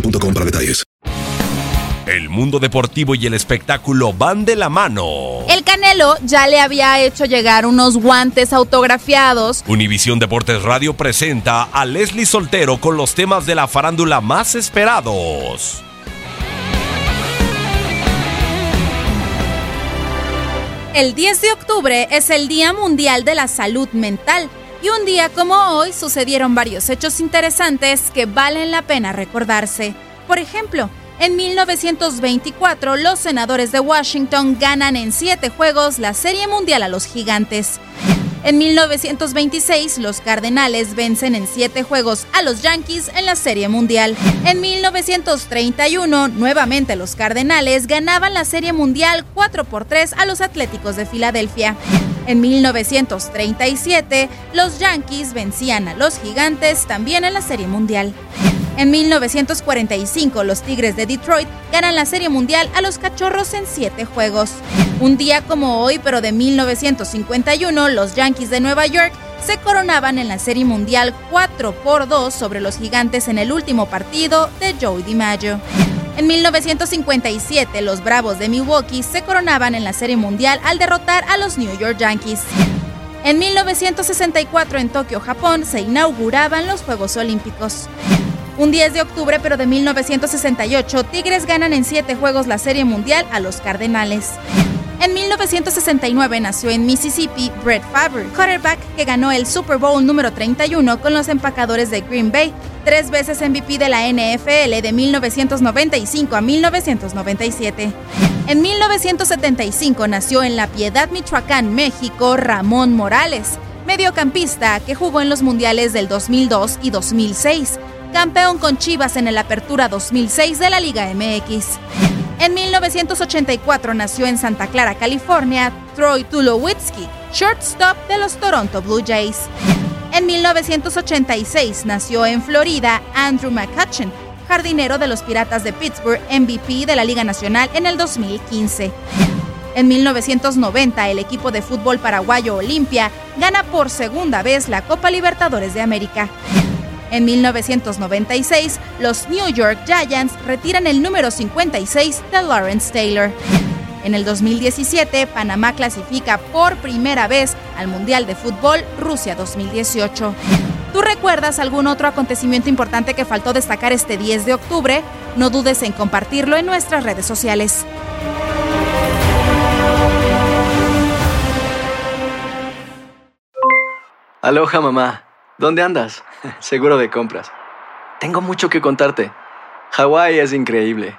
boostmobile.com para detalles. El mundo deportivo y el espectáculo van de la mano. El Canelo ya le había hecho llegar unos guantes autografiados. Univisión Deportes Radio presenta a Leslie Soltero con los temas de la farándula más esperados. El 10 de octubre es el Día Mundial de la Salud Mental y un día como hoy sucedieron varios hechos interesantes que valen la pena recordarse. Por ejemplo, en 1924 los senadores de Washington ganan en siete juegos la Serie Mundial a los Gigantes. En 1926 los Cardenales vencen en siete juegos a los Yankees en la Serie Mundial. En 1931 nuevamente los Cardenales ganaban la Serie Mundial 4 por 3 a los Atléticos de Filadelfia. En 1937, los Yankees vencían a los Gigantes también en la Serie Mundial. En 1945, los Tigres de Detroit ganan la Serie Mundial a los Cachorros en 7 juegos. Un día como hoy, pero de 1951, los Yankees de Nueva York se coronaban en la Serie Mundial 4 por 2 sobre los Gigantes en el último partido de Joey DiMaggio. En 1957, los Bravos de Milwaukee se coronaban en la Serie Mundial al derrotar a los New York Yankees. En 1964, en Tokio, Japón, se inauguraban los Juegos Olímpicos. Un 10 de octubre, pero de 1968, Tigres ganan en 7 juegos la Serie Mundial a los Cardenales. En 1969 nació en Mississippi Brett Favre, quarterback que ganó el Super Bowl número 31 con los empacadores de Green Bay, tres veces MVP de la NFL de 1995 a 1997. En 1975 nació en La Piedad, Michoacán, México, Ramón Morales, mediocampista que jugó en los mundiales del 2002 y 2006, campeón con Chivas en el Apertura 2006 de la Liga MX. En 1984 nació en Santa Clara, California, Troy Tulowitzki, shortstop de los Toronto Blue Jays. En 1986 nació en Florida Andrew McCutcheon, jardinero de los Piratas de Pittsburgh, MVP de la Liga Nacional en el 2015. En 1990, el equipo de fútbol paraguayo Olimpia gana por segunda vez la Copa Libertadores de América. En 1996, los New York Giants retiran el número 56 de Lawrence Taylor. En el 2017, Panamá clasifica por primera vez al Mundial de Fútbol Rusia 2018. ¿Tú recuerdas algún otro acontecimiento importante que faltó destacar este 10 de octubre? No dudes en compartirlo en nuestras redes sociales. Aloha mamá, ¿dónde andas? Seguro de compras. Tengo mucho que contarte. Hawái es increíble.